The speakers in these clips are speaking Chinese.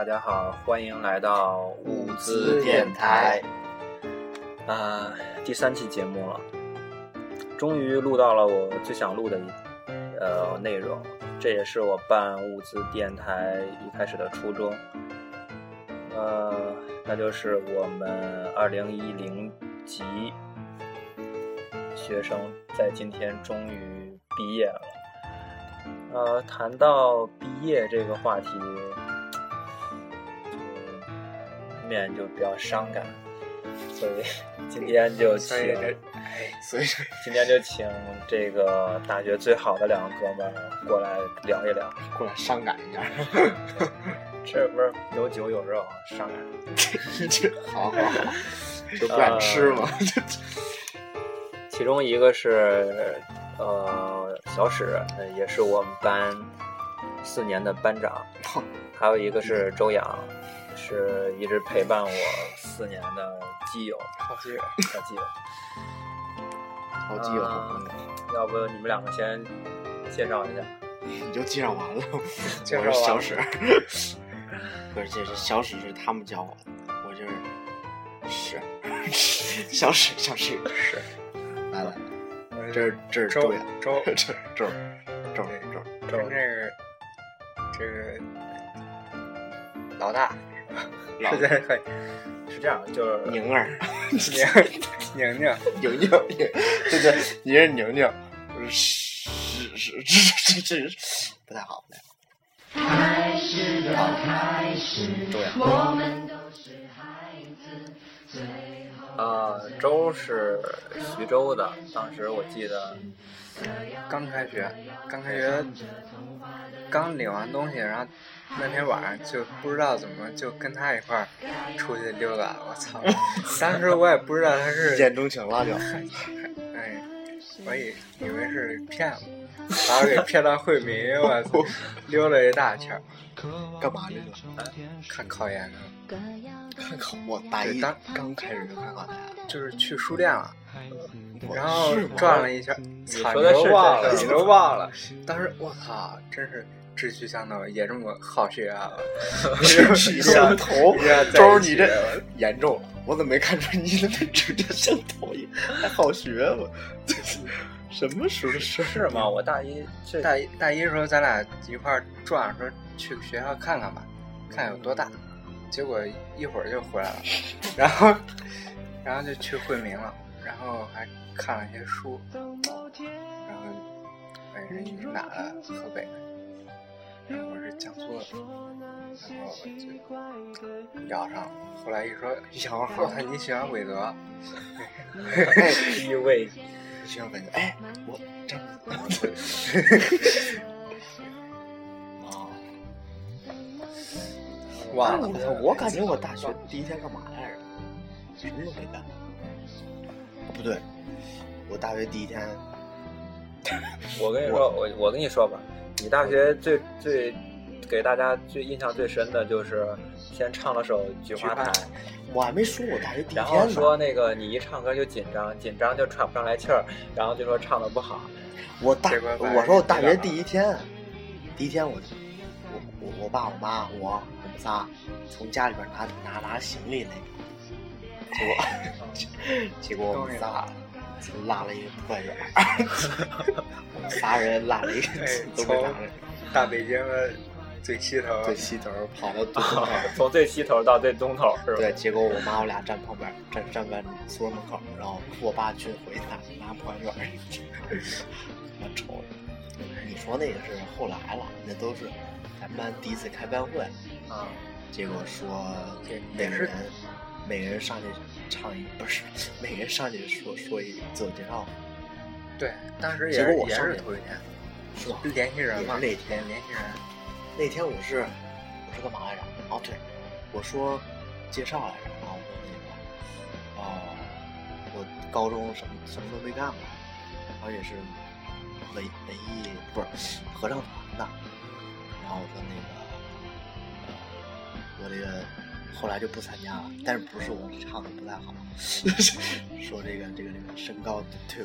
大家好，欢迎来到物资电台。啊，第三期节目了，终于录到了我最想录的一呃内容，这也是我办物资电台一开始的初衷。呃，那就是我们二零一零级学生在今天终于毕业了。呃，谈到毕业这个话题，难免就比较伤感，所以今天就 请，哎，所以 今天就请这个大学最好的两个哥们儿过来聊一聊，过来伤感一下。这不是有酒有肉，伤感。这好好好，就不敢吃嘛。其中一个是呃小史，也是我们班四年的班长，还有一个是周洋，是一直陪伴我四年的基友，好基友，好基友，好基友，好朋友。要不你们两个先介绍一下？你就介绍完了。介绍我是小史，不是，这是小史是他们教我的，我就是是，小史，小史是。来了，这是这是周周，周这周周周周周这是这是老大老是在很是这样，就是宁儿，宁儿宁宁宁宁，对对，你是宁宁，是是是是是这这不太好，不太好。开始的开始，我们都是孩子，最后啊，周是徐州的，当时我记得刚开学，刚开学，刚领完东西，然后那天晚上就不知道怎么就跟他一块儿出去溜达，我操！当时我也不知道他一是，见钟情了就。哎，我以以为是骗我，把我给骗到惠民，我操，溜了一大圈儿，干嘛去了？看考研呢，看考我大一刚刚开始就看考研，就是去书店了。然后转了一圈，操，说的是你都忘了，你都忘了。当时我操，真是志趣相投，也这么好学啊！志趣相投 周你这严重了，我怎么没看出你的那志趣相投也还好学我？什么时候的事儿？是吗？我大一这大一大一的时候，咱俩一块儿转，说去学校看看吧，看有多大。结果一会儿就回来了，然后然后就去惠民了，然后还看了一些书，然后哎，人你是哪的？河北的。然后我是江苏的，然后就聊上了。后来一说，小你喜欢韦德？哎，一位喜欢感觉哎，我这样 哦，忘了我操！我感觉我大学第一天干嘛来着？什么都没干。不对，我大学第一天，我跟你说，我我跟你说吧，你大学最最给大家最印象最深的就是先唱了首《菊花台》，我还没说我大学第一然后天。说那个你一唱歌就紧张，紧张就喘不上来气儿，然后就说唱的不好。我大我说我大学第一天，第一天我我我我爸我妈我我们仨从家里边拿拿拿行李那个，结果结果我们仨拉了一个破远儿，我们仨人拉了一个从大北京的最西头，最西头跑到东头。从最西头到最东头是吧？对，结果我妈我俩站旁边，站站在宿舍门口，然后我爸去回他拿破远儿，他妈瞅着。你说那个是后来了，那都是咱们班第一次开班会，啊，结果说每个人每个人上去唱一，不是 每个人上去说说一自我介绍，对，当时也是也是头一天，是吧？联系人嘛，那天联联系人，那天我是我是干嘛来着？哦对，我说介绍来着，然后我说那个，哦，我高中什么什么都没干过，而且是文文艺不是合唱团的，然后我说那个，呃，我这个后来就不参加了，但是不是我唱的不太好，说这个这个这个身高对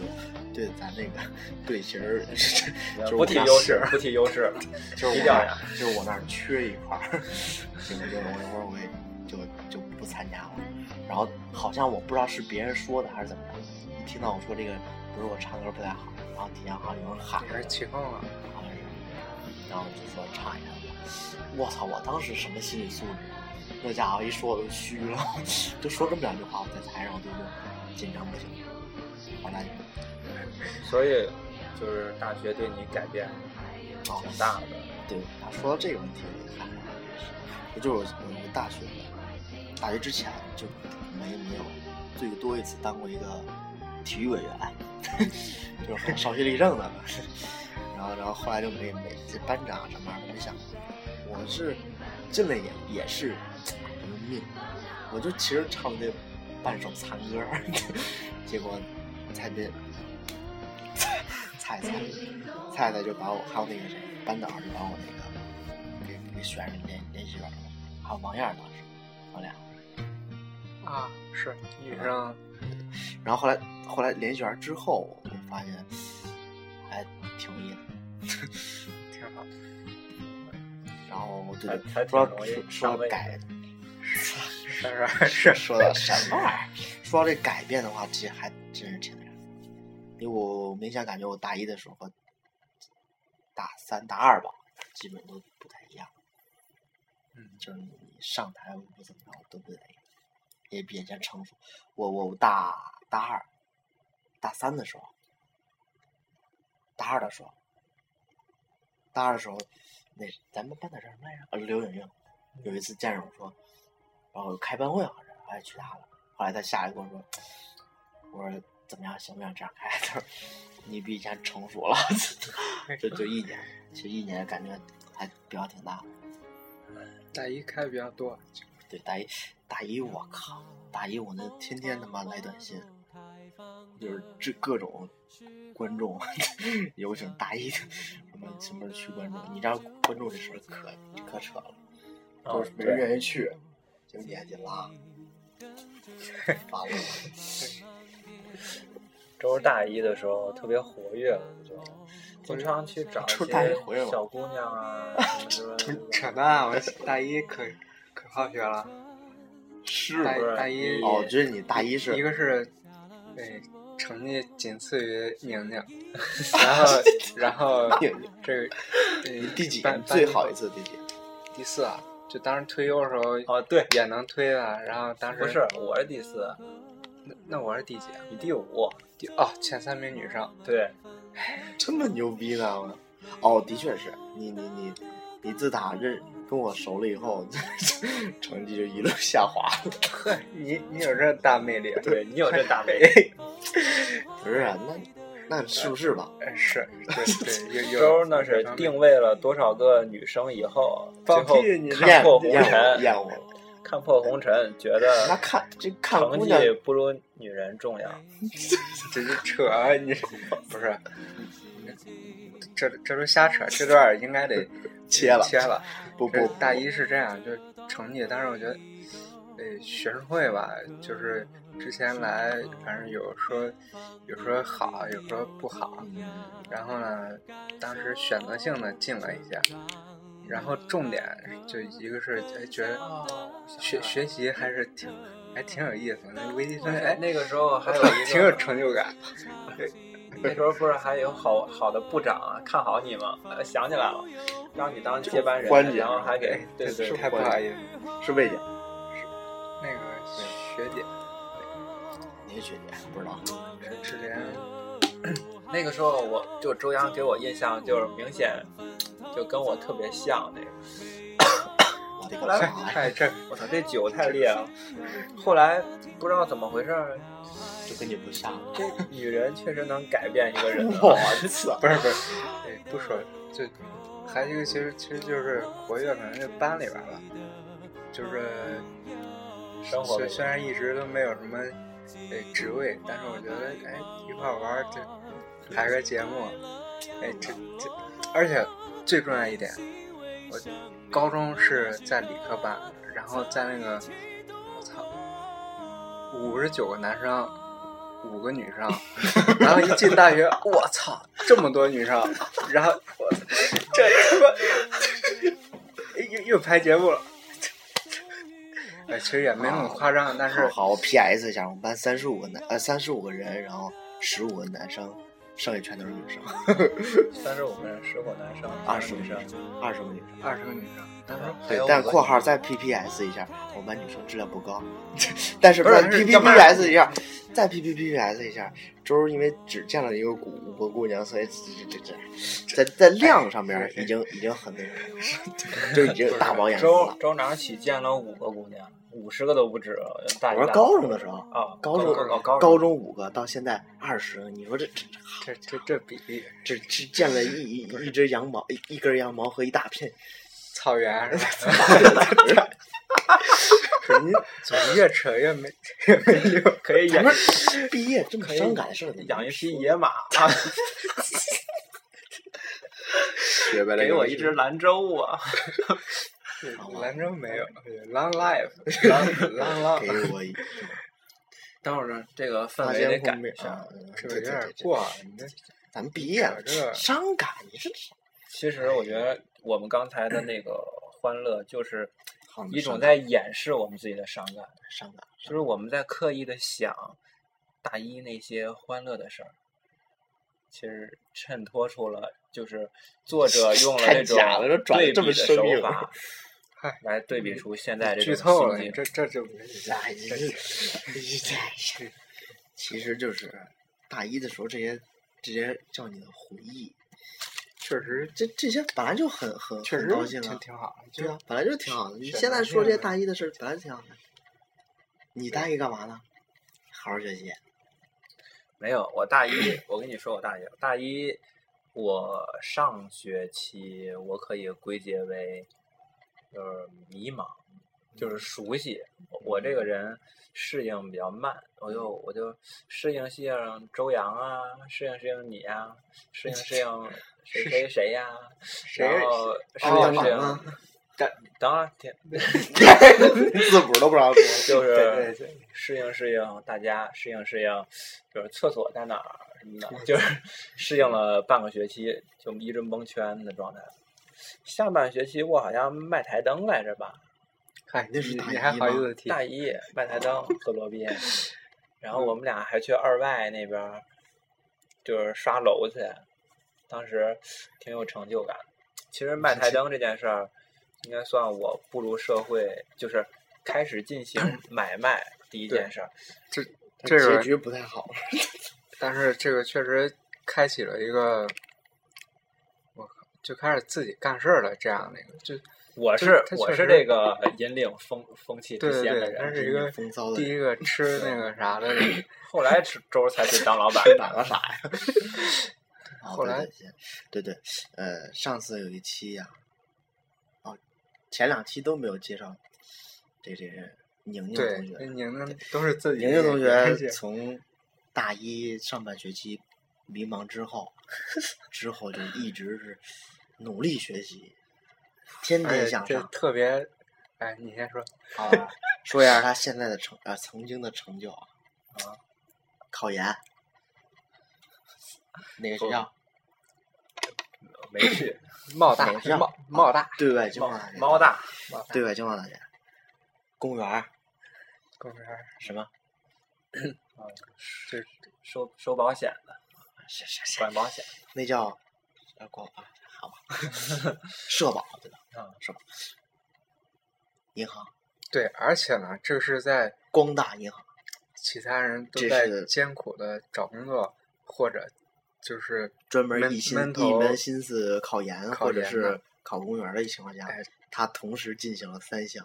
对咱那个 队形儿，就是不提优势，不提优势，就是我低调呀那儿，就是我那儿缺一块儿，结果就我一会儿我也就就不参加了。然后好像我不知道是别人说的还是怎么着，一听到我说这个，不是我唱歌不太好，然后底下好像有人喊还是起哄了。好像是，然后就说唱一下吧。我操！我当时什么心理素质？那家伙一说我都虚了，就说这么两句话，我在台上我就就紧张不行。后来所以就是大学对你改变哦挺大的。对，啊，说到这个问题，我看我就是我我大学大学之前就没没有最多一次当过一个体育委员，就是很少学立正的。然后然后后来就没没这班长什么玩意儿都没想过。我是进来也也是什么命，我就其实唱这半首残歌，结果才被菜菜菜菜就把我还有那个谁班导就把我那个给给选上联联系员了，还有王燕当时我俩，啊，是女生，然后后来后来联系员之后，我发现还挺有意思，挺好。然后我就说说改是是是，说到什么玩意儿？说到这改变的话，其实还真是挺那啥。因为我明显感觉我大一的时候和大三、大二吧，基本都不太一样。嗯，就是你上台不怎么着都不太一样，也比以前成熟。我我大大二、大三的时候，大二的时候，大二的时候，那咱们班的叫什么来着？呃，刘莹莹有一次见着我说，然后开班会好像是，我还去他了。后来他下来跟我说，我说怎么样，行不行？这样开？他说你比以前成熟了，就就一年，其实一年感觉还变化挺大的。大一开的比较多，对，大一大一我靠，大一我那天天他妈来短信，就是这各种观众 有请大一的什么什么去关注，你知道关注这事儿可可扯了，都就是没人愿意去，就你还得拉，完了。都是大一的时候特别活跃，我就经常去找一些小姑娘啊什么。扯淡！我大一可可好学了，是不是？大一哦，就是你大一是一个是，对，成绩仅次于宁宁，然后然后这个你第几？班最好一次第几？第四啊，就当时推优的时候哦，对，也能推了，然后当时不是，我是第四，那那我是第几啊？你第五。第哦前三名女生，对，这么牛逼呢？我哦，的确是你你你你自打认跟我熟了以后，成绩就一路下滑。了，你你有这大魅力，对你有这大魅力。不是啊，那那是不是吧？呃是，对对，周那 是定位了多少个女生以后，最放后看破红尘，厌我，看破红尘，觉得那得看这看成绩不如女人重要。这是扯啊！你不是，这这都瞎扯，这段应该得切了切了。不不大一是这样，就是成绩，但是我觉得，呃，学生会吧，就是之前来，反正有说有说好，有说不好，然后呢，当时选择性的进了一下，然后重点就一个是哎觉得学学习还是挺还挺有意思的，那微积分哎那个时候还有一 挺有，成就感。那时候不是还有好好的部长啊看好你吗？呃想起来了，让你当接班人关，然后还给对对太不好意思，是魏姐，是那个学姐哪个学姐不知道？之前 那个时候我就周洋给我印象就是明显就跟我特别像那个。后来！哎这我操，这酒太烈了。后来不知道怎么回事跟你不像。这女人确实能改变一个人啊。我操！不是不是，哎不说就还有一个其实其实就是活跃，可能就班里边吧，就是生活虽虽然一直都没有什么哎职位，但是我觉得哎一块儿玩儿这拍个节目，哎这这，而且最重要一点，我高中是在理科班，然后在那个我操，五十九个男生，五个女生，然后一进大学，我操，这么多女生，然后我这他妈又又拍节目了。哎，其实也没那么夸张，但是好好我 PS 一下，我们班三十五个男呃三十五个人，然后十五个男生，剩下全都是女生，三十五个人，十个男生，二十个女生，二十个女生。二十个女生，但是对但括号再 PPS 一下，我们班女生质量不高，但是不是 PPPS 一下，再 PPPS 一下，周儿因为只见了一个姑五个姑娘，所以这这这在在量上面已经已经很那个，就已经大饱眼福周了。周哪起见了五个姑娘，五十个都不止。大我说高中的时候，啊，高中哦高高中五个到现在二十个，你说这这这这这比例，这这见了一一一只羊毛一一根羊毛和一大片，草原是吧？可 你总越扯越没越没溜。可以养咱们毕业这么伤感的事儿，养一匹野马，学白了给我一只兰州啊！兰州没有，Long Life，Long Long 给 Long，我一等 会儿呢，这个氛围得改一下啊。，这个有点对对对对过了，你这咱们毕业了，这伤感，你是其实我觉得我们刚才的那个欢乐，就是一种在掩饰我们自己的伤感，伤感，就是我们在刻意的想大一那些欢乐的事儿，其实衬托出了就是作者用了太这种对比的么生硬手法嗨，来对比出现在这种剧透了，这这这 这其实就是大一的时候这些这些叫你的回忆，确实这这些本来就很很确实很高兴啊，挺挺好的，对啊，本来就挺好的。你现在说这些大一的事儿，本来就挺好的。你大一干嘛呢？好好学习。没有，我大一，我跟你说，我大一，大一，我上学期我可以归结为，就是迷茫，就是熟悉。我我这个人适应比较慢，我就我就适应适应周洋啊，适应适应你呀、适应适应谁谁谁呀、谁然后适哦应适应啊，等等会儿听，字母都不知道读。就是适应适应大家，适应适应，就是厕所在哪儿什么的，就是适应了半个学期，就一直蒙圈的状态。下半学期我好像卖台灯来着吧，嗨，那是大你你还好意思提？大一卖台灯 和罗宾，然后我们俩还去二外那边儿，就是刷楼去，当时挺有成就感。其实卖台灯这件事儿，应该算我步入社会，就是开始进行 买卖第一件事儿。这结个局不太好。但是这个确实开启了一个，就开始自己干事儿了，这样的一个，就我是我是这个引领风风气之先的人，是一个风骚的第一个吃那个啥的人，后来吃周才去当老板哪个傻呀？哦后来对对对对，呃，上次有一期呀、哦，前两期都没有介绍这这宁宁同，学。宁宁都是自己宁宁同学从大一上半学期迷茫之后，之后就一直是努力学习，天天向上。特别，哎，你先说，好吧，说一下他现在的成啊曾经的成就啊，啊，考研，哪个学校？没去。贸大贸贸大对外经贸大学。猫大，贸大对外经贸大学。公园儿公园儿，什么？啊这收收保险的，是是是，管保险。那叫啊，管啊，社保对吧？啊，社保。银行，对，而且呢，这是在光大银行。其他人都在是艰苦的找工作，或者就是专门一心一门心思考研考或者是考公务员的情况下哎，他同时进行了三项，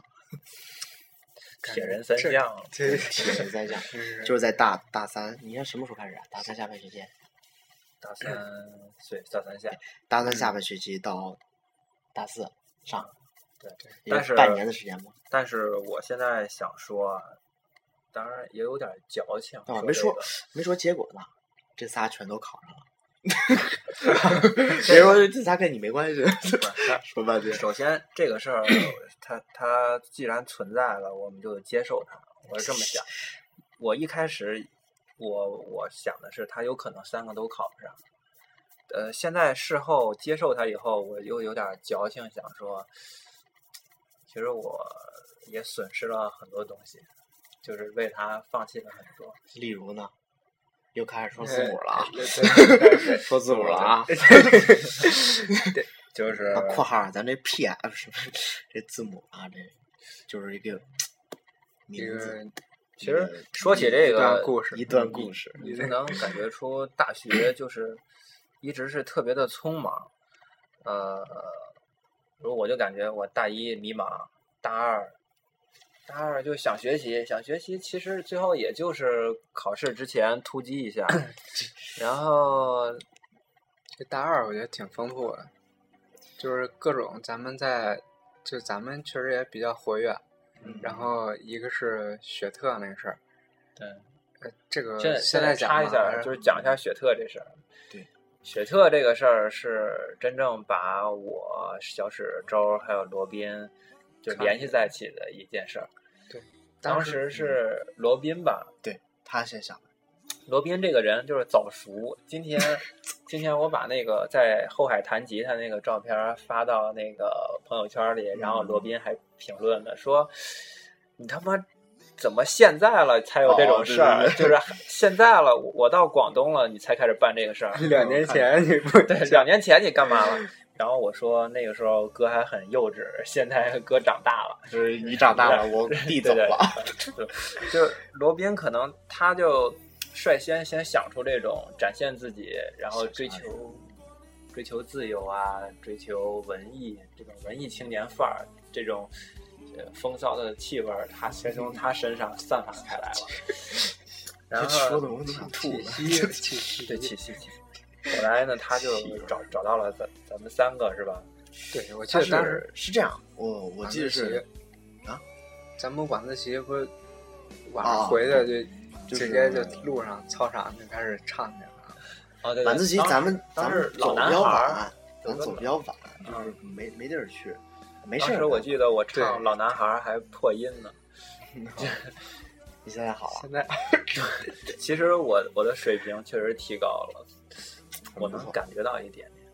铁 人三项，这铁人三项，就是在大大三，你看什么时候开始啊？大三下半学期，大三岁，大三下。大三下半学期到大四上，对，也但是半年的时间嘛。但是我现在想说啊，当然也有点矫情。啊，没说没说结果呢，这仨全都考上了，别说这仨跟你没关系，说半天。首先这个事儿，它它既然存在了，我们就接受它。我是这么想。我一开始我我想的是，他有可能三个都考不上。呃，现在事后接受他以后，我又有点矫情，想说，其实我也损失了很多东西，就是为他放弃了很多。例如呢，又开始说字母了啊，对 对对说字母了啊。就是啊，括号咱这 P F 是不是这字母啊？这就是一个一名字个，其实说起这一段个故事，一段故事。你就能感觉出大学就是一直是特别的匆忙，呃，比如我就感觉我大一迷茫，大二，大二就想学习，想学习，其实最后也就是考试之前突击一下，然后这大二我觉得挺丰富的，就是各种咱们在，就咱们确实也比较活跃。嗯然后一个是雪特那个事儿，对，呃，这个现在现在插一下，就是讲一下雪特这事儿。对，雪特这个事儿是真正把我小史周还有罗宾就联系在一起的一件事儿。对当时是罗宾吧，对他先想的，罗宾这个人就是早熟。今天，今天我把那个在后海弹吉他那个照片发到那个朋友圈里，然后罗宾还评论了说：“你他妈怎么现在了才有这种事儿？哦对对 就是现在了，我到广东了，你才开始办这个事儿。两年前你不对，两年前你干嘛了？”然后我说那个时候哥还很幼稚，现在哥长大了。就是你长大了，我弟走对对了。对，就罗宾可能他就率先先想出这种展现自己，然后追求追求自由啊，追求文艺这种文艺青年范儿，这种呃风骚的气味儿，他先从他身上散发开来了。然后吐息对气息 气息，后来呢，他就找找到了咱咱们三个是吧？对，我记得当时是是这样，我我记得是啊，咱们晚自习不是晚啊上回来就就是直接就路上操场就开始唱去了。啊，对，晚自习咱们当咱时老男们走比较孩儿晚，咱走比较晚，就是没没地儿去，没事。当时我记得我唱《老男孩》还破音呢。你现在好了，现在其实我我的水平确实提高了，我能感觉到一点点。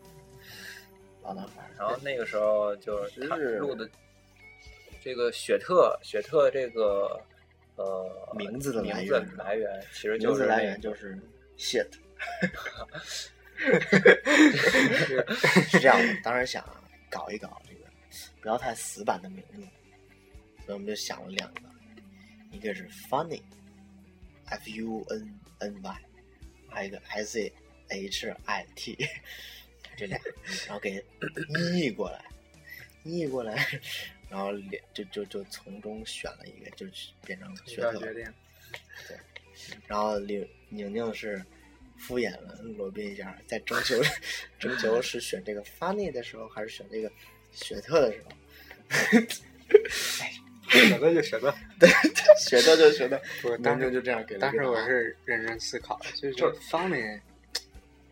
老男孩儿。然后那个时候就是他是录的这个雪特，雪特这个呃名字的来名源字来源其实就名字来源就是 shit，是这样的。当时想搞一搞这个不要太死板的名字，所以我们就想了两个，一个是 funny，f u n n y，还有一个 s a h i t，这俩，然后给 译过来，译过来，然后连就就就从中选了一个，就变成一学特。道决定，然后宁宁宁是敷衍了罗宾一下，在征求 征求是选这个 funny 的时候，还是选这个雪特的时候，选择就选择。雪特就雪特，宁我当时宁就这样给了当时我是认真思考的，就是 Funny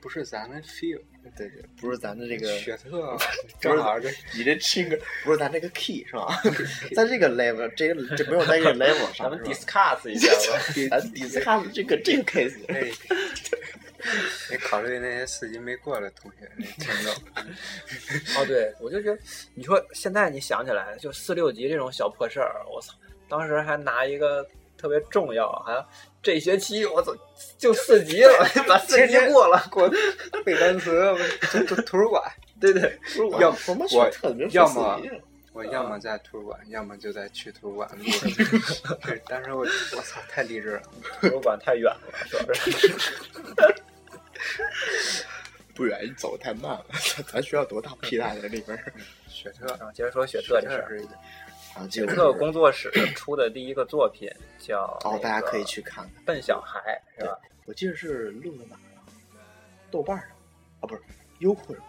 不是咱们 feel，对对，不是咱的这个雪特 正好这你这这个不是咱这个 key 是吧？在这个 level，这个这没有在这个 level 上，咱们 discuss 一下吧。咱 discuss 这个这个 case，哎，得考虑那些四级没过的同学，那听到。哦，对，我就觉得，你说现在你想起来，就四六级这种小破事儿，我操，当时还拿一个特别重要，还这学期我操就四级了，把四级过了，过背单词，图图图书馆，对对，要我们我要么我要么在图书馆，要么就在去图书馆的路上。但是我我操，太励志了。图书馆太远了，主要是。不远，你走的太慢了。咱学校多大？屁大在里边儿。雪特，然后接着说雪特这事儿，是啊，这雪个工作室出的第一个作品叫哦，大家可以去看看。笨小孩，是吧？我记得是录的哪儿啊？豆瓣上啊，不是优酷上。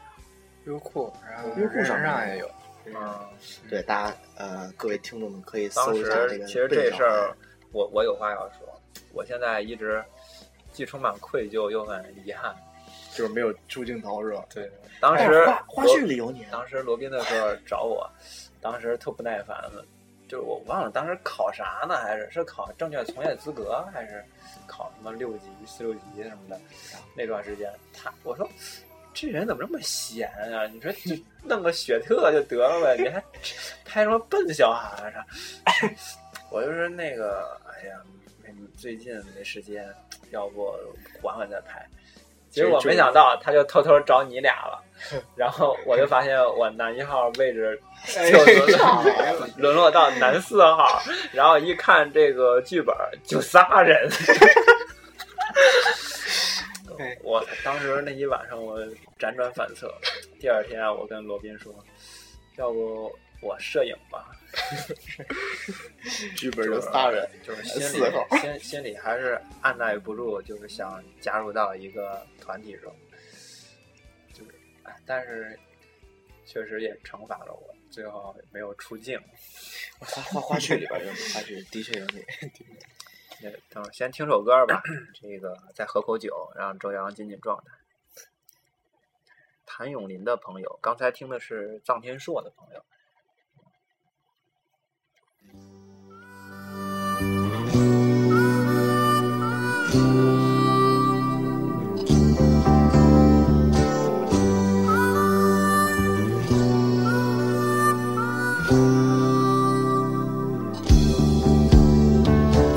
优酷，然后优酷上人上也有。嗯，对，大家呃，各位听众们可以当搜一下这个。时其实这事儿，我我有话要说，我现在一直既充满愧疚又很遗憾。就是没有出镜头是吧？对，当哎时花花絮里有你啊，当时罗宾的时候找我，当时特不耐烦了，就是我忘了当时考啥呢，还是是考证券从业资格，还是考什么六级、四六级什么的。那段时间，他我说这人怎么这么闲啊？你说就弄个雪特就得了呗，你还拍什么笨小孩儿啊？我就是那个，哎呀，最近没时间，要不缓缓再拍。结果没想到，他就偷偷找你俩了，然后我就发现我男一号位置就沦落沦落到男四号，然后一看这个剧本就仨人，我当时那一晚上我辗转反侧，第二天我跟罗宾说，要不我摄影吧，剧本就仨人，就是心里心心里还是按耐不住，就是想加入到一个团体中，就是，哎但是确实也惩罚了我，最后没有出镜。花花花絮里边有你，花絮的确有你。那等会儿先听首歌吧，这个再喝口酒，让周洋进进状态。谭咏麟的朋友，刚才听的是臧天朔的朋友。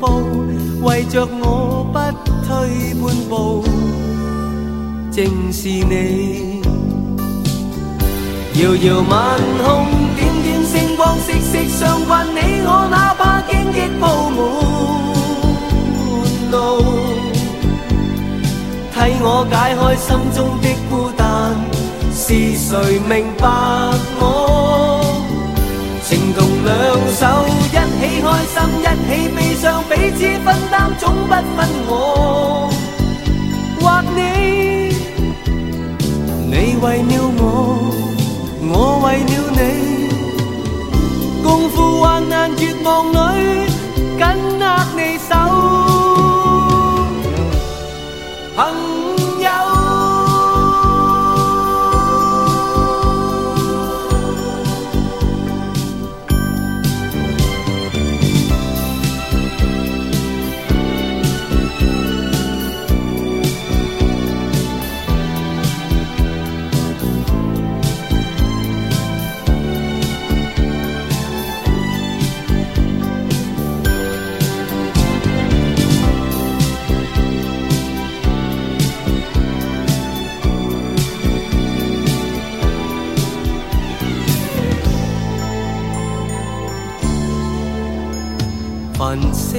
步为，着我不退半步，正是你。遙遙晚空，點點星光，息息相关。你我哪怕荆棘鋪滿路，替我解開心中的孤單。是誰明白我？开心，一起悲伤，彼此分担，总不分我或你。你为了我，我为了你，共赴患难绝望里，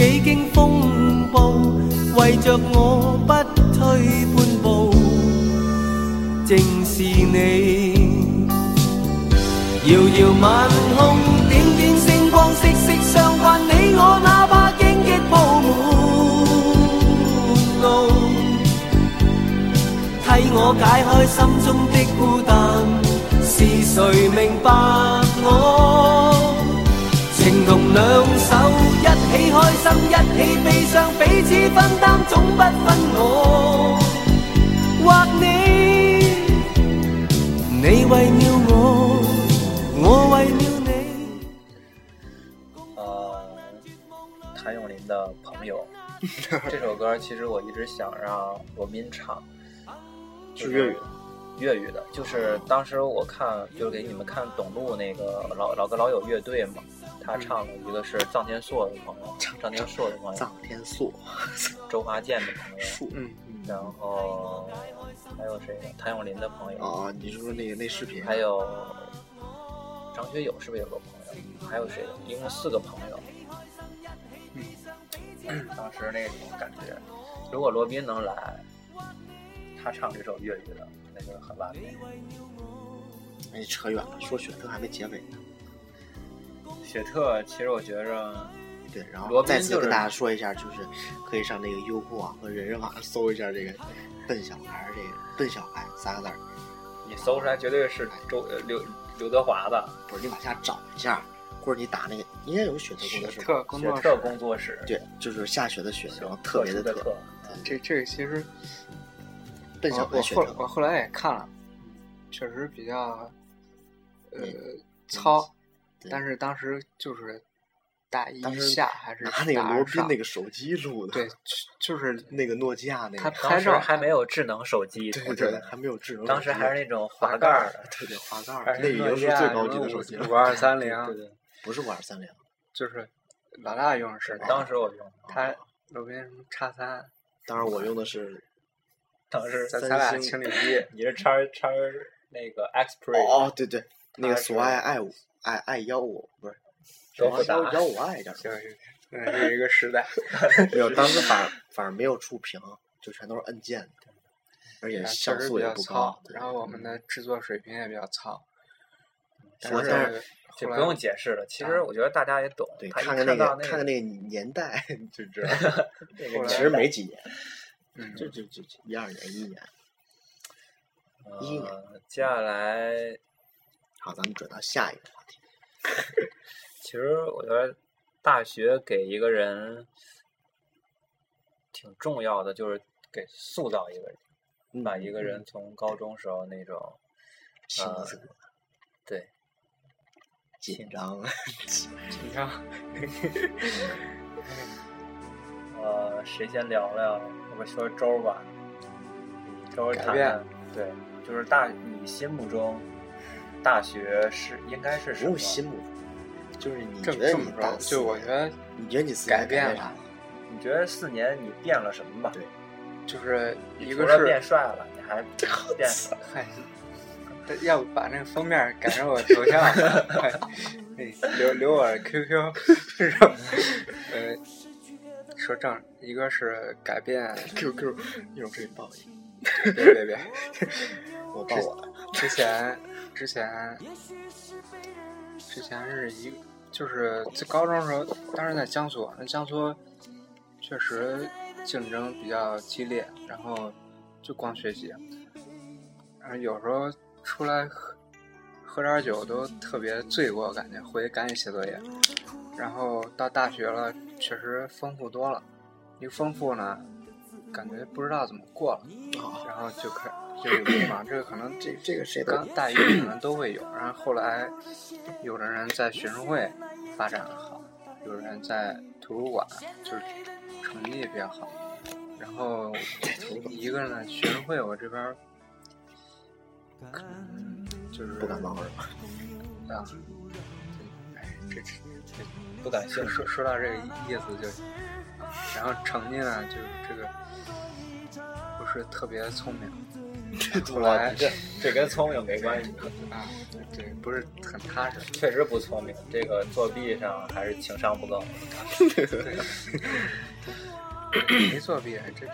幾經風暴，為着我不退半步，正是你。遙遙晚空，點點星光，息息相关。你我哪怕荆棘鋪滿路，替我解開心中的孤單。是誰明白我？情同兩手，起开心，一起悲伤，彼此分担，总不分我或你。你為了我，我為了你。呃，谭咏麟的朋友这首歌，其实我一直想让罗宾唱，是粤语，粤语的，就是当时我看，就是给你们看董路那个老老歌老友乐队嘛，他唱的一个是臧天朔的朋友，臧天朔的朋友，臧天朔，周华健的朋友，嗯，然后还有谁？谭咏麟的朋友，啊，你是说那个那视频？还有张学友是不是有个朋友？还有谁？一共四个朋友。嗯，当时那种感觉，如果罗宾能来，他唱这首粤语的，那个很完美。哎，扯远了，说雪特还没结尾呢。雪特，其实我觉着，对，然后再次跟大家说一下，就是可以上那个优酷网和人人网上搜一下这个“笨小孩”这个“笨小孩”三个字儿，你搜出来绝对是周呃刘刘德华的不是你往下找一下，或者你打那个应该有雪特工作室吧，特工作室雪特工作室，对，就是下雪的雪，然后特别的特，的特，这这其实笨小我我后我后来也看了，确实比较呃嗯糙，但是当时就是大一下还是拿那个罗宾那个手机录的，对，就就是那个诺基亚那他个，当时拍照还没有智能手机，对对还没有智能，当时还是那种滑盖儿的，对对滑盖儿，还那已经是最高级的手机了，五二三零，对对，不是五二三零，就是老大用的是当时我用，他罗宾什么叉三，当时我用的是当时咱咱俩星情侣机，你是叉叉那个 Xpre，哦，对对，那个索爱爱五爱爱幺五不是什么幺幺五爱叫什么？行行，那是一个时代。没有，当时反而反而没有触屏，就全都是按键的，而且像素也不高糙。，然后我们的制作水平也比较糙。但我是但是后来这不用解释了。其实我觉得大家也懂，对，看看那个看看那个年代 就知道，其实没几年，嗯，就就就一二年一年。一年呃，接下来好，咱们转到下一个话题。其实我觉得大学给一个人挺重要的，就是给塑造一个人，把一个人从高中时候那种性呃格对紧张，紧张。呃，谁先聊聊？我不说周儿吧，周儿改变谈谈，对，就是大你心目中大学是应该是什么不用？心目中，就是你这觉得你大四就我觉得你觉得你四改变了，你觉得四年你变了什么吧？对就是一个是变帅了，你还 变嗨，要不把那个封面改成我头像 留留我 QQ，是吧？呃，说正，一个是改变，QQ 一会儿给你报一个，别别别，我报我的。之前之前之前是一就是在高中的时候，当时在江苏，那江苏确实竞争比较激烈，然后就光学习，然后有时候出来喝喝点酒都特别醉过，感觉回去赶紧写作业。然后到大学了，确实丰富多了，一丰富呢，感觉不知道怎么过了，然后就开就有迷茫，这个可能这这个谁都刚大一可能都会有，然后后来有的人在学生会发展的好，有人在图书馆就是成绩也比较好，然后 一个呢学生会我这边可能就是不感冒是吧？啊，哎这这这不感兴趣。说说说到这个意思就，然后成绩呢就是这个不是特别聪明，后来这这跟聪明没关系，啊对不是很踏实。确实不聪明。这个作弊上还是情商不够。没作弊，这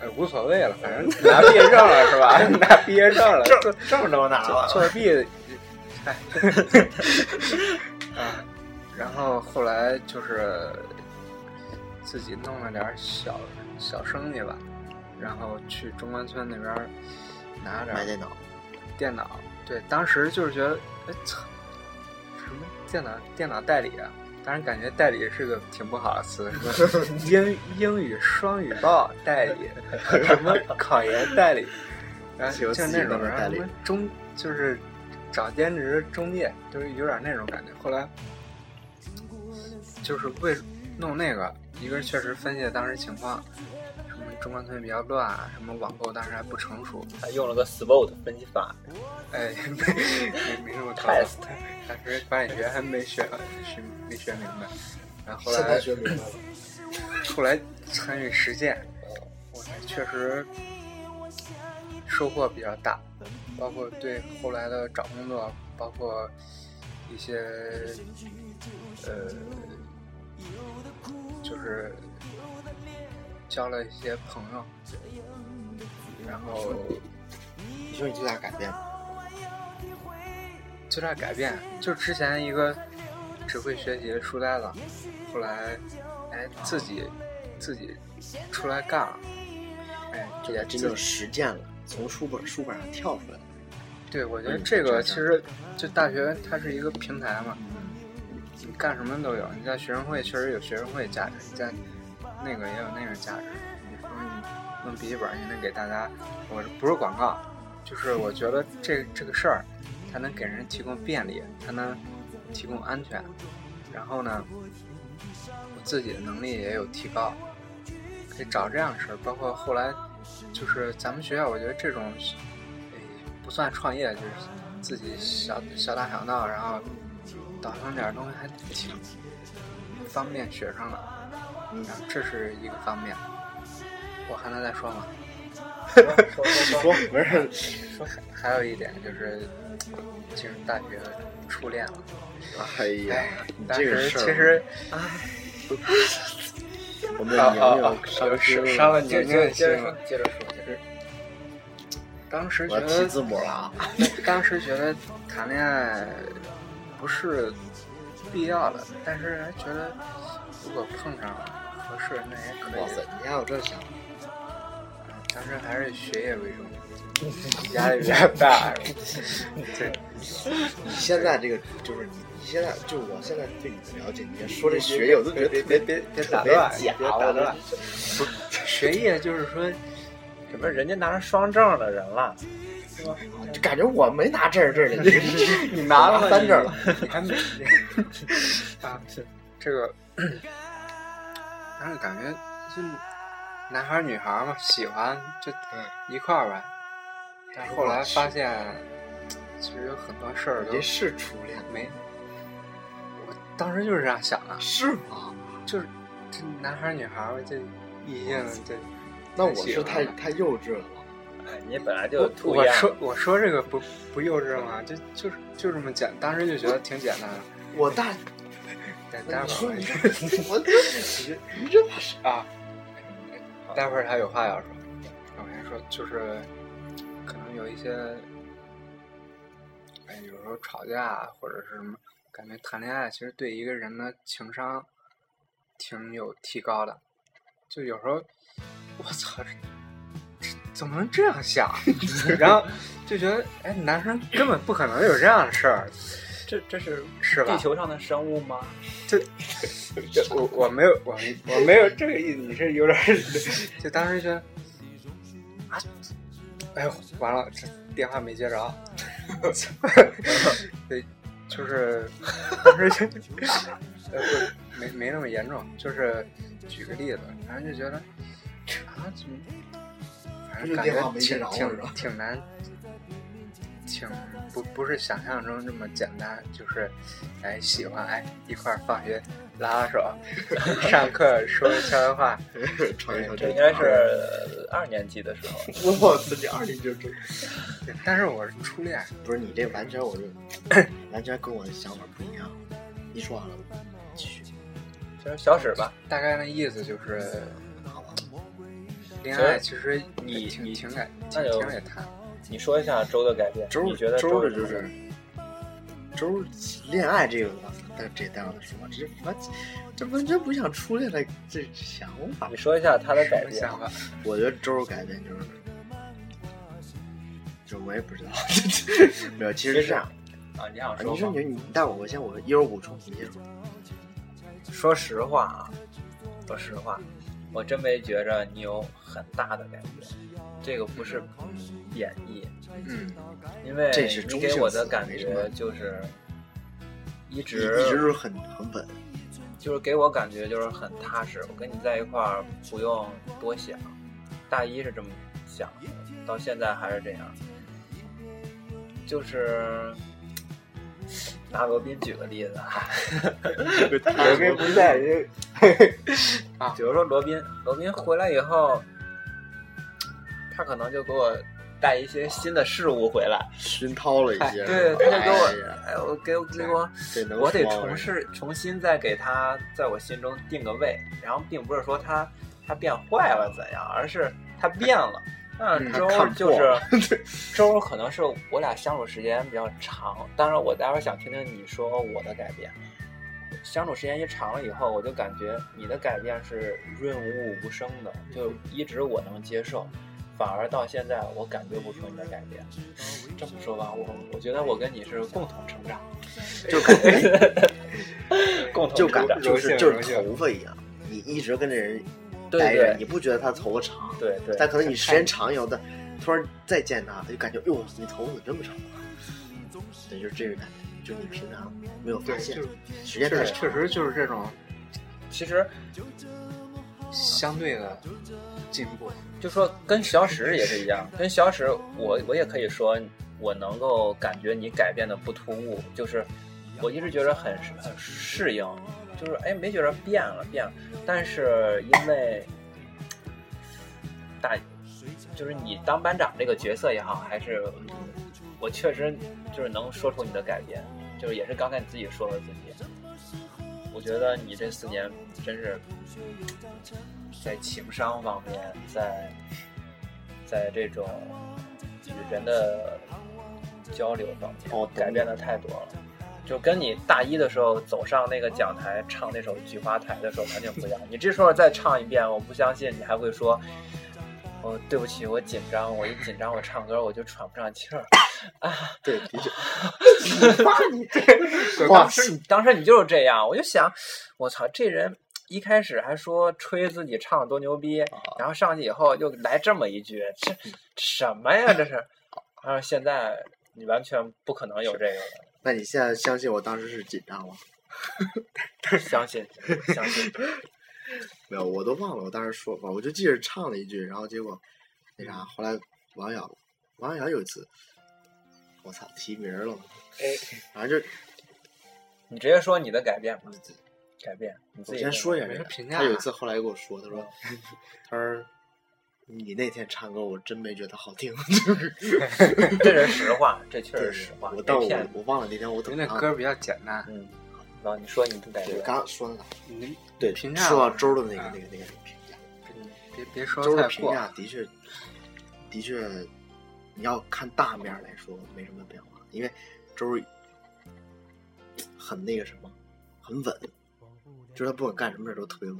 呃无所谓了，反正拿毕业证了是吧？拿毕业证了，证证都拿了，作弊，哎，啊，然后后来就是自己弄了点小小生意吧，然后去中关村那边拿点买电脑，电脑，对，当时就是觉得，哎操，什么电脑电脑代理啊？当然感觉代理是个挺不好的词，什么英 英语双语报代理，什么考研代理，然后就就那种，什么中就是找兼职中介，就是有点那种感觉。后来就是为弄那个，一个是确实分析了当时情况，什么中关村比较乱啊，什么网购当时还不成熟，还用了个 SWOT 分析法，哎，没没没那么高 当时管理学还没学学没学明白，然后后来学明白了。后来参与实践，我还确实收获比较大，包括对后来的找工作，包括一些呃，就是交了一些朋友，然后你说你最大改变吗？最大改变就是之前一个只会学习的书呆子，后来哎自己自己出来干了，哎也真正实践了，从书本书本上跳出来。对，我觉得嗯这个其实就大学它是一个平台嘛，你干什么都有。你在学生会确实有学生会价值，你在那个也有那个价值。你说你弄笔记本，你能给大家，我不是广告，就是我觉得这这个事儿，才能给人提供便利，才能提供安全，然后呢，我自己的能力也有提高，可以找这样的事儿。包括后来就是咱们学校，我觉得这种。哎不算创业，就是自己小小打小闹，然后导上点东西，还挺方便学生的。嗯，这是一个方面。我还能再说吗？说没事，说还还有一点就是进入大学初恋了。哎呀哎，，你当时这个事儿，其实 我们的年啊啊啊龄伤有心伤了接年龄接着说。，接着说，就是当时我觉得要提字母了啊！当时觉得谈恋爱不是必要的，但是还觉得如果碰上合适，那也可哇塞以。，你还有这想法？当时还是学业为重，压力比较大。对，你现在这个就是你，你现在就我现在对你的了解，你说这学业，我都觉得特别别别别打断，假，别打我断。学业就是说，什么人家拿着双证的人了，就感觉我没拿证儿证儿呢，你你拿了三证了，你还没 啊？这这个，但是感觉就男孩儿女孩儿嘛，喜欢就一块儿呗。但是后来发现，其实有很多事儿都这是初恋没。我当时就是这样想的，是吗？就是这男孩儿女孩儿这异性这。那我是太太幼稚了。哎，你本来就我我说我说这个不不幼稚吗？就就是就这么简，当时就觉得挺简单的。我大，待待你说会儿你这，我，你这啊，待会儿他有话要说。我先说，就是可能有一些，哎，有时候吵架或者是什么，感觉谈恋爱其实对一个人的情商挺有提高的。就有时候，我操，怎么能这样想？然后就觉得，哎，男生根本不可能有这样的事儿，这这是是吧地球上的生物吗？这这我我没有我我没有这个意思，你是有点，就当时觉得啊，哎呦完了，这电话没接着，对，就是当时就呃不没没那么严重，就是举个例子，反正就觉得啊怎么，反正感觉挺挺挺难。挺不不是想象中这么简单，就是哎喜欢哎一块儿放学拉拉手，上课说悄悄话，传一这应该是二年级的时候，我自己二年级就但是我是初恋，不是你这完全我就完全跟我的想法不一样。你说完了，继续。就是小史吧。大概那意思就是恋爱其实你你挺挺感那就挺挺也谈，你说一下周的改变，周你觉得周的的就是周恋爱这个，但这待会儿再说吧，这完这完全不像初恋的这想法你。说一下他的改变。想法，我觉得周改变就是，就我也不知道，没有，其实是这样。啊，你想啊说吗？你说你你待会我先我一会儿补充，你先说。说实话啊，说实话，我真没觉着你有很大的感觉，这个不是贬义，嗯，因为你给我的感觉就是一一直一直是很很稳，就是给我感觉就是很踏实，我跟你在一块儿不用多想，大一是这么想的，到现在还是这样。就是拿罗宾举个例子啊，罗宾不在，比如说罗宾，罗宾回来以后，他可能就给我带一些新的事物回来，熏陶了一些，对，他就给我哎，我给我给我，我得重试，重新再给他在我心中定个位，然后并不是说他他变坏了怎样，而是他变了。那嗯周就是 周可能是我俩相处时间比较长，当然我待会儿想听听你说我的改变。相处时间一长了以后，我就感觉你的改变是润物无声的，就一直我能接受，反而到现在我感觉不出你的改变。这么说吧，我我觉得我跟你是共同成长，就感觉 共同就感成长。就是就是头发一样，你一直跟这人对待着，对你不觉得他头发长，对对，但可能你时间长以后，他突然再见他，他就感觉哟，你头发怎么这么长啊？对，就是这个感觉，就你平常没有发，现，时间太长确实确实就是这种其实相对的进步。就说跟小史也是一样，跟小史我我也可以说，我能够感觉你改变的不突兀，就是我一直觉得很很适应，就是哎没觉着变了变了，但是因为大就是你当班长这个角色也好，还是我确实就是能说出你的改变，就是也是刚才你自己说的自己，我觉得你这四年真是在情商方面，在在这种与人的交流方面，哦改变的太多了。就跟你大一的时候走上那个讲台唱那首《菊花台》的时候完全不一样。你这时候再唱一遍，我不相信你还会说：“哦，对不起，我紧张，我一紧张我唱歌我就喘不上气儿。啊对，的确，对当时当时你就是这样，我就想，我操，这人一开始还说吹自己唱的多牛逼，然后上去以后又来这么一句，这什么呀？这是？然后现在你完全不可能有这个的，那你现在相信我当时是紧张吗？相信相信。没有，我都忘了我当时说过，我就记着唱了一句，然后结果那啥，后来王瑶王瑶有一次，我操，提名了，哎，反正就你直接说你的改变吧，改变你自我己的先说一下这个没评价他有一次后来跟我说，他说，他说你那天唱歌我真没觉得好听，这是实话，这确实实话，我但我。我忘了那天我怎么那歌比较简单，嗯，然后你说你对，变，刚刚说的你对，评价说到周的那个啊那个那个评价，别别说周的，评价的确的确，你要看大面来说没什么变化，因为周很那个什么，很稳，就是他不管干什么事儿都特别稳。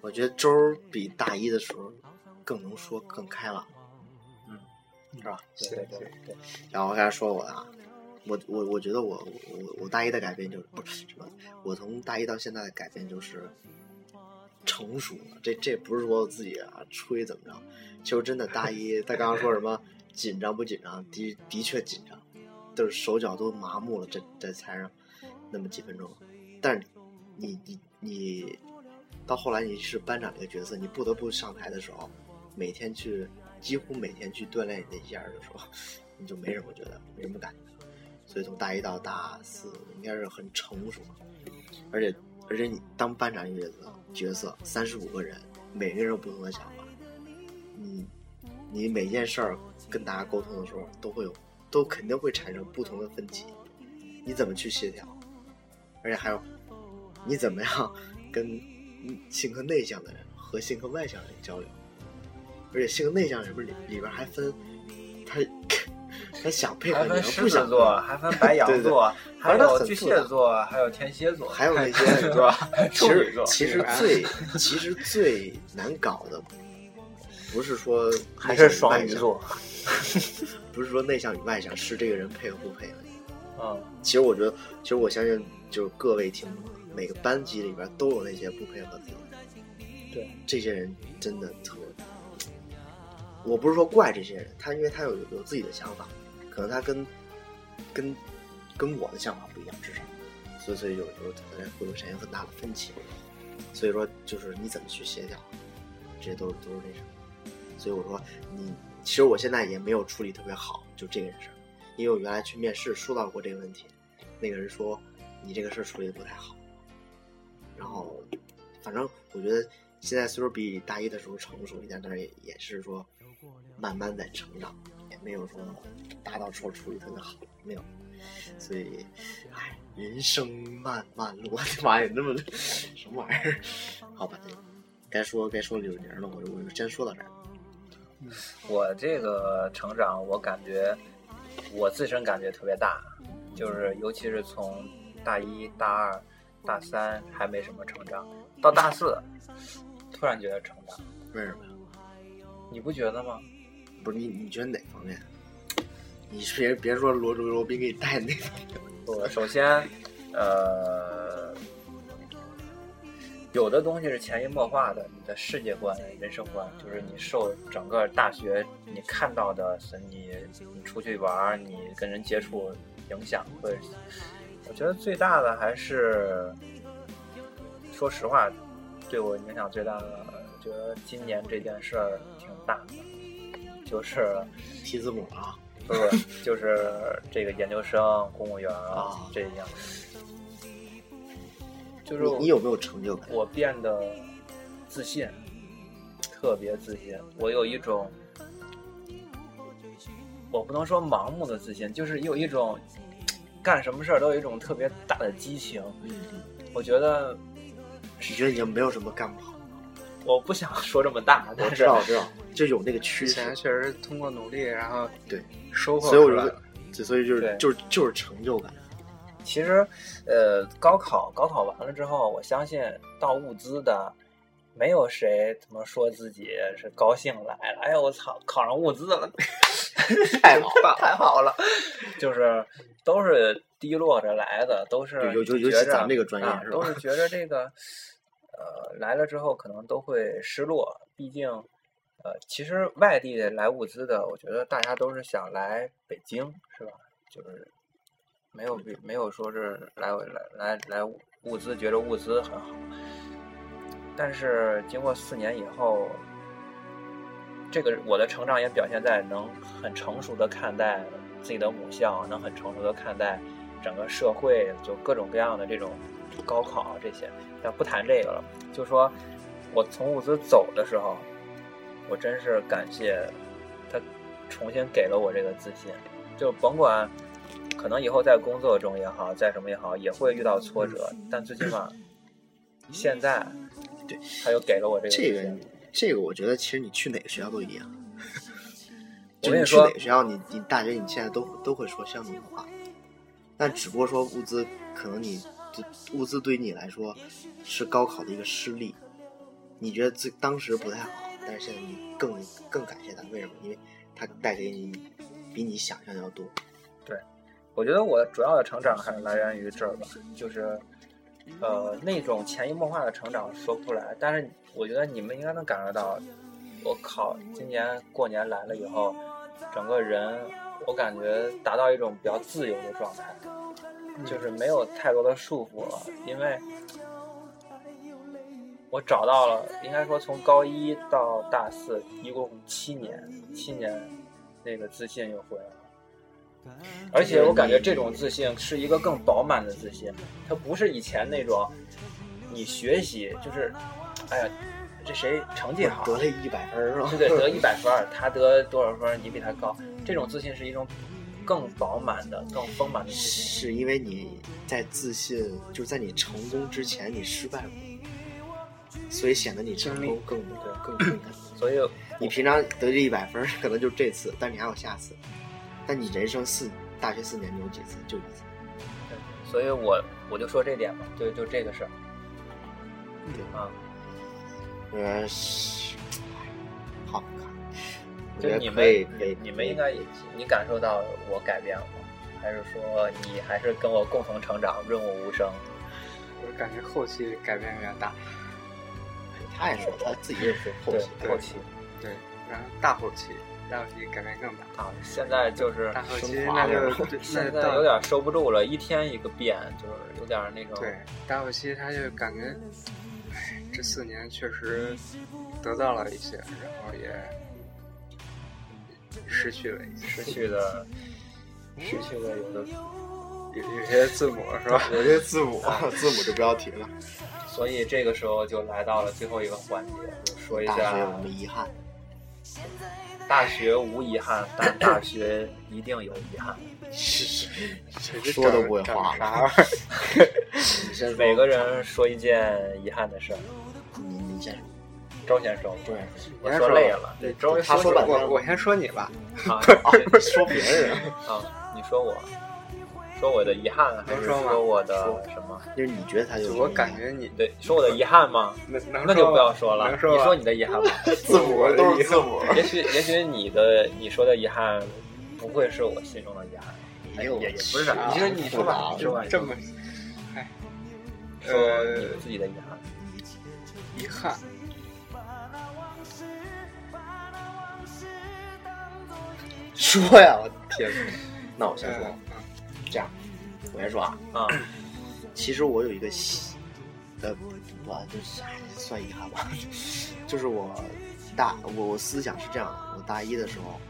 我觉得周比大一的时候更能说，更开朗，嗯，是吧？对对对对，然后我开始说我的啊，我我我觉得我我我大一的改变就是不是什么，我从大一到现在的改变就是成熟了。这这不是说我自己啊吹怎么着，其实真的大一，他刚刚说什么紧张不紧张？的的确紧张，就是手脚都麻木了，在在台上那么几分钟。但是你你你到后来你是班长这个角色，你不得不上台的时候，每天去几乎每天去锻炼你那一下的时候，你就没什么觉得没什么感觉。所以从大一到大四应该是很成熟，而且而且你当班长这个角色，三十五个人，每个人有不同的想法，你你每件事儿跟大家沟通的时候，都会有都肯定会产生不同的分歧，你怎么去协调？而且还有你怎么样 跟性格内向的人和性格外向的人交流？而且性格内向人里里边还分他 他想配合你，还分狮和不想子座，还分白羊对对座，还有巨蟹座，还有天蝎座，还有那些 是吧？其处女座，实其实最其实最难搞的，不是说还是双鱼座。不是说内向与外向，是这个人配合不配合你。嗯，其实我觉得，其实我相信，就是各位听众，每个班级里边都有那些不配合的人。对，这些人真的特别。我不是说怪这些人，他因为他有有自己的想法，可能他跟跟跟我的想法不一样，至少，所以所以有时候可能会有产生很大的分歧。所以说，就是你怎么去协调，这些都是都是那什么。所以我说你，其实我现在也没有处理特别好，就这个事儿，因为我原来去面试说到过这个问题，那个人说你这个事儿处理的不太好，然后反正我觉得现在岁数比大一的时候成熟一点，但是也也是说慢慢在成长，也没有说达到说处理特别好，没有，所以，唉，人生漫漫路，我的妈呀，那么什么玩意儿？好吧，这该说该说柳宁了，我就我就先说到这儿。我这个成长，我感觉我自身感觉特别大，就是尤其是从大一大二、大三还没什么成长，到大四突然觉得成长，为什么呀？你不觉得吗？不是你你觉得哪方面？你别别说罗罗罗宾给你带那方面，我首先，呃，有的东西是潜移默化的，你的世界观、人生观，就是你受整个大学你看到的，是你你出去玩，你跟人接触影响会，我觉得最大的还是，说实话，对我影响最大的，觉得今年这件事儿挺大的，就是。提字母啊，不是，就是这个研究生、公务员啊啊这样，就是你你有没有成就感？我变得自信，特别自信。我有一种，我不能说盲目的自信，就是有一种干什么事儿都有一种特别大的激情。嗯，我觉得你觉得已经没有什么干不好？我不想说这么大，我但是知道，我知道，就有那个趋势之前。确实通过努力，然后对收获所以我就出来了。就所以就是就是就是成就感。其实，呃，高考高考完了之后，我相信到物资的，没有谁怎么说自己是高兴来了。哎呀，我操，考上物资了，太好了，太好了！就是都是低落着来的，都是尤尤尤其咱们这个专业啊是吧都是觉着这个，呃，来了之后可能都会失落，毕竟。呃，其实外地来物资的，我觉得大家都是想来北京，是吧？就是没有比没有说是来来来来物资，觉得物资很好。但是经过四年以后，这个我的成长也表现在能很成熟的看待自己的母校，能很成熟的看待整个社会，就各种各样的这种高考这些。但不谈这个了，就说我从物资走的时候，我真是感谢他重新给了我这个自信，就甭管可能以后在工作中也好，在什么也好，也会遇到挫折，但最起码现在对他又给了我这个这个。这个，我觉得其实你去哪个学校都一样。我跟你说就你去哪个学校，你你大学你现在都都会说相同的话，但只不过说物资可能你物资对于你来说是高考的一个失利，你觉得自当时不太好，但是现在你更更感谢他，为什么？因为他带给你比你想象要多。对我觉得我主要的成长还是来源于这儿吧，就是，呃，那种潜移默化的成长说不出来，但是我觉得你们应该能感受到，我靠，今年过年来了以后，整个人我感觉达到一种比较自由的状态，就是没有太多的束缚了，因为我找到了，应该说从高一到大四一共七年，七年那个自信又回来了。而且我感觉这种自信是一个更饱满的自信，它不是以前那种你学习就是，哎呀，这谁成绩好，得了一百分儿是吧？对对，得一百分儿，他得多少分儿，你比他高，这种自信是一种更饱满的、更丰满的自信。是因为你在自信，就是在你成功之前你失败过，所以显得你成功更更更难。所以你平常得这一百分儿，可能就这次，但你还有下次。但你人生四大学四年，有几次？就一次。所以我我就说这点吧，就就这个事儿对啊，呃，好看。我觉得就你们你们应该也你感受到我改变了吗？还是说你还是跟我共同成长，润物无声？我感觉后期改变有点大，他也说他自己也说后对期，后期对，然后大后期，大后期改变更大，啊，现在就是大后期那就 现在有点收不住了，一天一个变，就是有点那种对，大后期他就感觉，哎，这四年确实得到了一些，然后也失去了一些失去了 失去了有的，有有些字母是吧？有些字母，字母就不要提了。所以这个时候就来到了最后一个环节，就说一下我们遗憾？大学无遗憾，但大学一定有遗憾。说都不会话。了。每个人说一件遗憾的事儿。你你先说，周先说，周先说。我说累了，对，周他说我我先说你吧，啊，说别人，啊，你说我，说我的遗憾，还是说我的什么？就是你觉得他有我感觉你对，说我的遗憾吗？那就不要说说了。说你说你的遗憾吧。字母都是字母，也许也许你的你说的遗憾不会是我心中的遗憾，没有也也不是你说你说吧，你说吧，这么，哎，说你呃，自己的遗憾。遗憾，说呀，我天！那我先说，嗯这样，我先说啊。嗯，其实我有一个喜，呃，我，就是哎算遗憾吧，就是我大我我思想是这样的，我大一的时候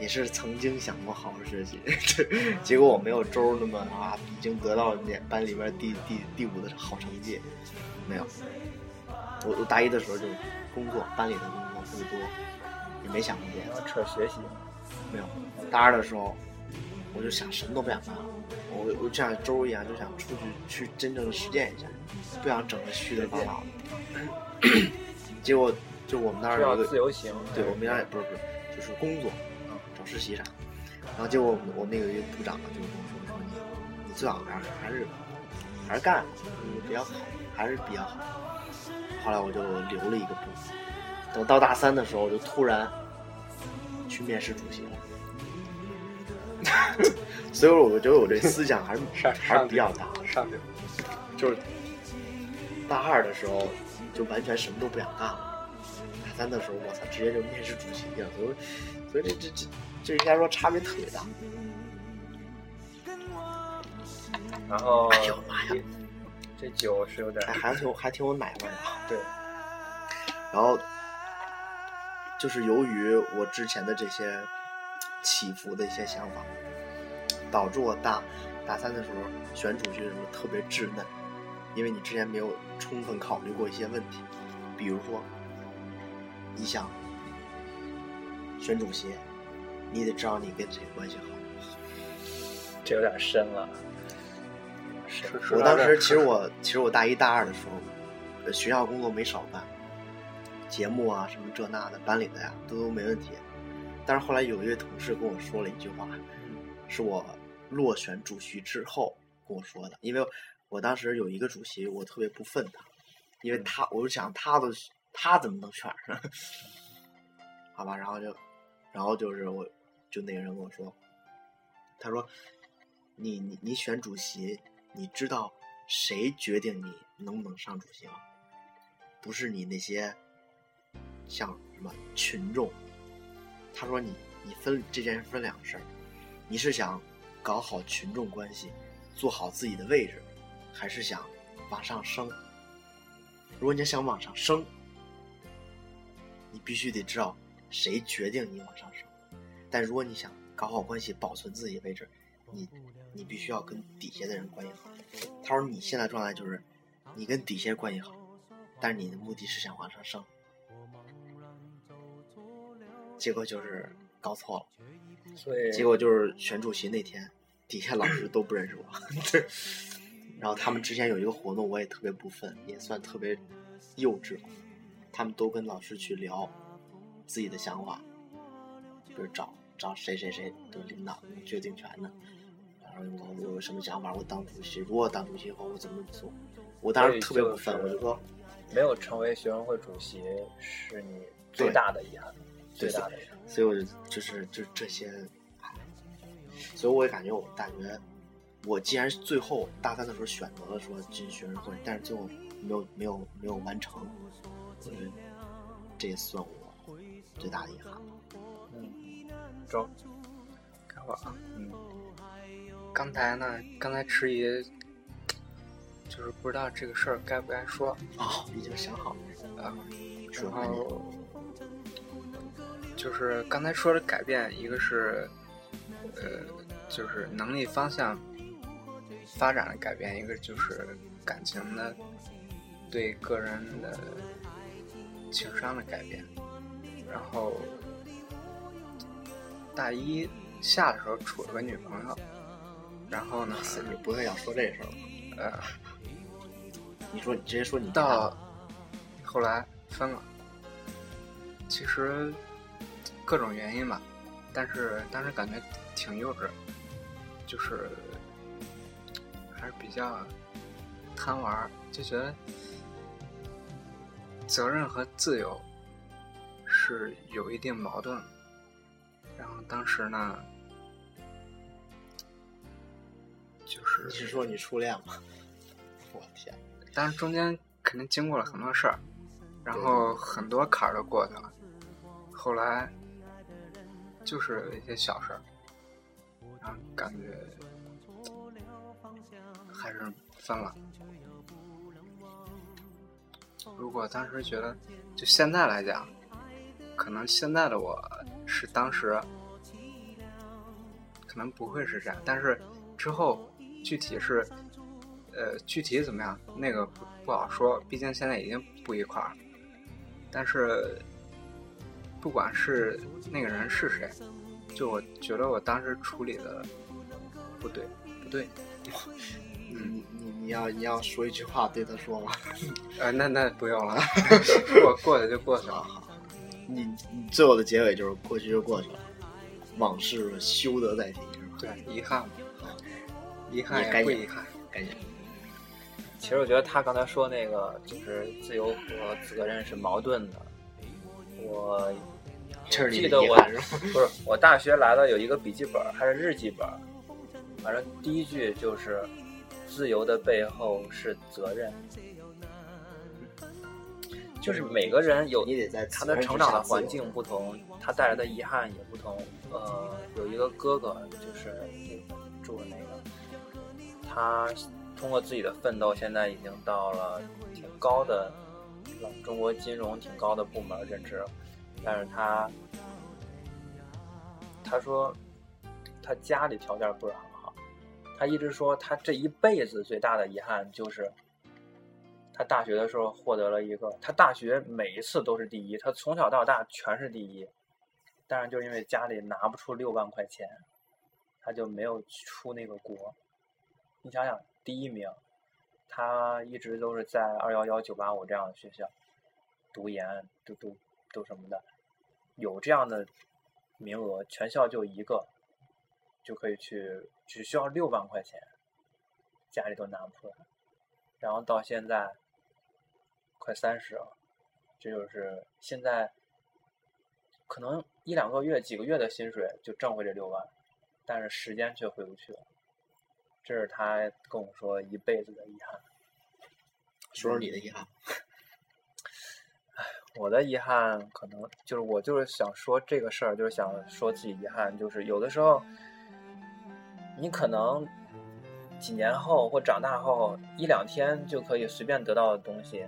也是曾经想过好好学习，结果我没有周儿那么啊，已经得到年班里边第第第五的好成绩，没有。我我大一的时候就工作，班里的工作特别多，也没想过别的。要扯学习。没有，大二的时候，我就想什么都不想干了，我我就像周一样，就想出去去真正的实践一下，不想整个虚的巴脑的。结果就我们那儿一个，自由行。对我们那儿不是不是，就是工作，找实习啥。然后结果我们我那个一个部长就跟我说说你你最好还是还是还是干，你比较好，还是比较好。后来我就留了一个部，等到大三的时候，我就突然去面试主席了。所以我觉得我这思想还是 还是比较大，上去了，就是大二的时候就完全什么都不想干了，大三的时候我操，直接就面试主席了，所以所以这这这这应该说差别特别大。然后哎呦妈呀这酒是有点还还挺还挺有奶味的啊。对，然后就是由于我之前的这些起伏的一些想法，导致我大大三的时候选主席的时候特别稚嫩，因为你之前没有充分考虑过一些问题，比如说你想选主席，你得知道你跟谁关系好。这有点深了。我当时其实我其实我大一大二的时候，呃学校工作没少干，节目啊什么这那的，班里的呀都都没问题。但是后来有一位同事跟我说了一句话，是我落选主席之后跟我说的，因为我当时有一个主席，我特别不忿他，因为他我就想他都他怎么能选上？好吧，然后就然后就是我就那个人跟我说，他说你你你选主席，你知道谁决定你能不能上主席吗？不是你那些像什么群众。他说你你分这件事分两个事儿，你是想搞好群众关系，做好自己的位置，还是想往上升？如果你想往上升，你必须得知道谁决定你往上升。但如果你想搞好关系，保存自己的位置，你你必须要跟底下的人关系好。他说你现在状态就是你跟底下关系好，但是你的目的是想往上升，结果就是搞错了。所以结果就是选主席那天，底下老师都不认识我。对，然后他们之前有一个活动，我也特别不忿，也算特别幼稚吧。他们都跟老师去聊自己的想法，就是找找谁谁谁的领导有决定权的，然后我我有什么想法，我当主席，如果当主席后我怎么做？我当时特别不忿，我就说，没有成为学生会主席是你最大的遗憾，最大的。所以我就就是就这些，哎所以我也感觉我大学，我既然最后大三的时候选择了说进学生会，但是最后没有没有没有完成，我觉得这也算我最大的遗憾。嗯。中。开会啊。嗯，刚才呢，刚才迟疑，就是不知道这个事儿该不该说哦，已经想好了，啊。说然后就是刚才说的改变，一个是呃，就是能力方向发展的改变，一个就是感情的对个人的情商的改变。然后大一下的时候处了个女朋友，然后呢，你不会要说这事儿吧？呃，你说你直接说你到后来分了，其实各种原因吧，但是当时感觉挺幼稚，就是还是比较贪玩，就觉得责任和自由是有一定矛盾。然后当时呢，就是你是说你初恋吗？我天，当然中间肯定经过了很多事儿，然后很多坎儿都过去了。后来就是一些小事儿，然后感觉还是分了。如果当时觉得，就现在来讲，可能现在的我是当时可能不会是这样，但是之后具体是呃具体怎么样，那个不不好说，毕竟现在已经不一块儿。但是不管是那个人是谁，就我觉得我当时处理的不对，不对。你你你要你要说一句话对他说吗？呃，那那不用了，过过去就过去了。你你最后的结尾就是过去就过去了，往事休得再提，是吧？对，遗憾嘛，遗憾不遗憾。赶紧。其实我觉得他刚才说那个就是自由和责任是矛盾的。我这记得我？不是我大学来了有一个笔记本还是日记本，反正第一句就是自由的背后是责任，就是每个人有你得在他的成长的环境不同，他带来的遗憾也不同。呃，有一个哥哥就是住的那个，他通过自己的奋斗，现在已经到了挺高的中国金融挺高的部门任职，但是他他说他家里条件不是很好，他一直说他这一辈子最大的遗憾就是。他大学的时候获得了一个，他大学每一次都是第一，他从小到大全是第一，但是就因为家里拿不出六万块钱，他就没有出那个国。你想想，第一名，他一直都是在二幺幺、九八五这样的学校读研，读读读什么的，有这样的名额，全校就一个，就可以去，只需要六万块钱，家里都拿不出来。然后到现在，快三十了，这就是现在可能一两个月、几个月的薪水就挣回这六万，但是时间却回不去了。这是他跟我说一辈子的遗憾。说说你的遗憾。我的遗憾可能就是我就是想说这个事儿，就是想说自己遗憾，就是有的时候你可能几年后或长大后一两天就可以随便得到的东西，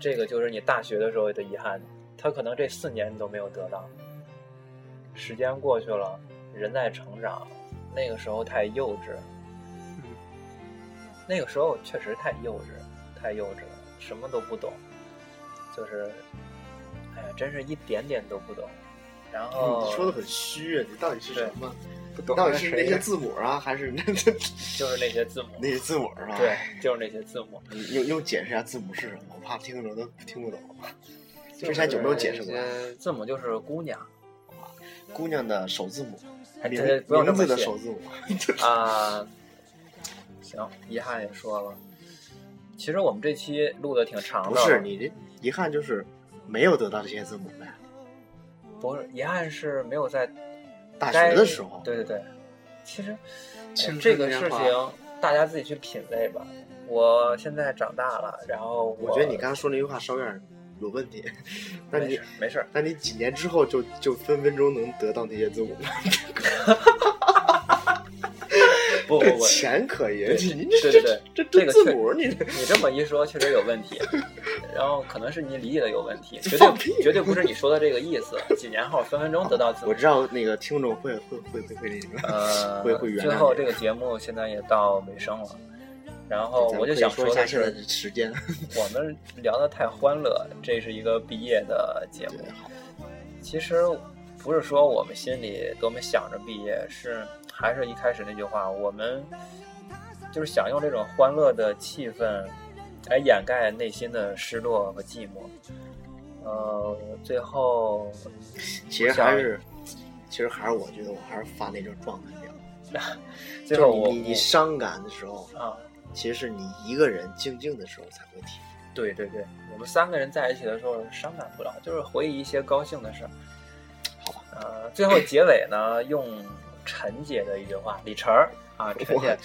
这个就是你大学的时候的遗憾，他可能这四年你都没有得到。时间过去了，人在成长，那个时候太幼稚，那个时候确实太幼稚，太幼稚了，什么都不懂，就是，哎呀，真是一点点都不懂。然后你说的很虚啊，你到底是什么？不懂到底是那些字母啊，还是那 就是那些字母，那些字母是吧？对，就是那些字母。你用用解释一下字母是什么？我怕听众都听不懂。之前有没有解释过？字母就是姑娘姑娘的首字母，哎名这不用这名字的么细首字母。啊。行，遗憾也说了。其实我们这期录的挺长的，不是你这遗憾就是没有得到这些字母呗。不是遗憾是没有在大学的时候，对对对，其实这个事情大家自己去品味吧。我现在长大了，然后我觉得你刚才说那句话稍微有点有问题。那你没事儿，那你几年之后就就分分钟能得到那些字母 吗？不不不，钱可以，对你对对对这这字母你你这么一说，确实有问题。然后可能是你理解的有问题，绝对绝对不是你说的这个意思。几年后分分钟得到字母我。知道那个听众会会会会会那个，呃会会，原谅最后这个节目现在也到尾声了，然后我就想说一下的是，现在的时间。我们聊的太欢乐，这是一个毕业的节目其实不是说我们心里多么想着毕业，是还是一开始那句话，我们就是想用这种欢乐的气氛来掩盖内心的失落和寂寞。呃，最后其实还是，其实还是我觉得我还是发那种状态比较好。最后我就是你你你伤感的时候，啊，其实是你一个人静静的时候才会提。对对对，我们三个人在一起的时候伤感不了，就是回忆一些高兴的事儿。好吧。呃，最后结尾呢，用陈姐的一句话，李晨儿啊，陈姐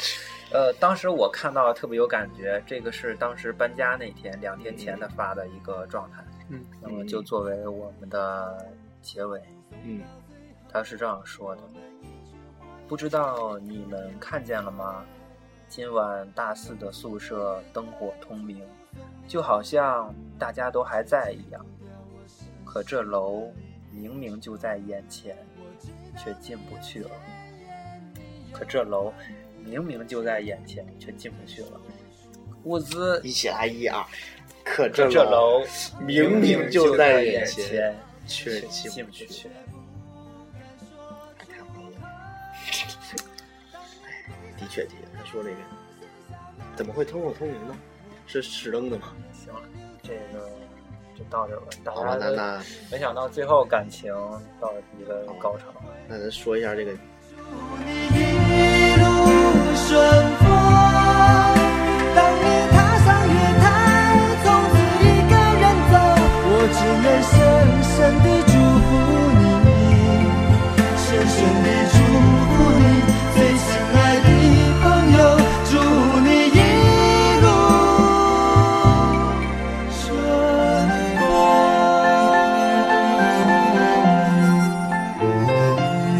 呃，当时我看到特别有感觉，这个是当时搬家那天两天前的发的一个状态，嗯，那么就作为我们的结尾，嗯，他是这样说的：不知道你们看见了吗？今晚大四的宿舍灯火通明，就好像大家都还在一样。可这楼明明就在眼前，却进不去了。可这楼明明就在眼前，却进不去了。物资一起来一啊，可可这这楼明明就就在眼眼前，却却进进不去。了。哎，的确的说了一遍怎么会通透通明呢？是石灯的吗？行了这个就到这吧。好吧丹丹没想到最后感情到了一个高潮。那咱说一下这个祝你一路顺风当你踏上月台从此一个人走我只能深深地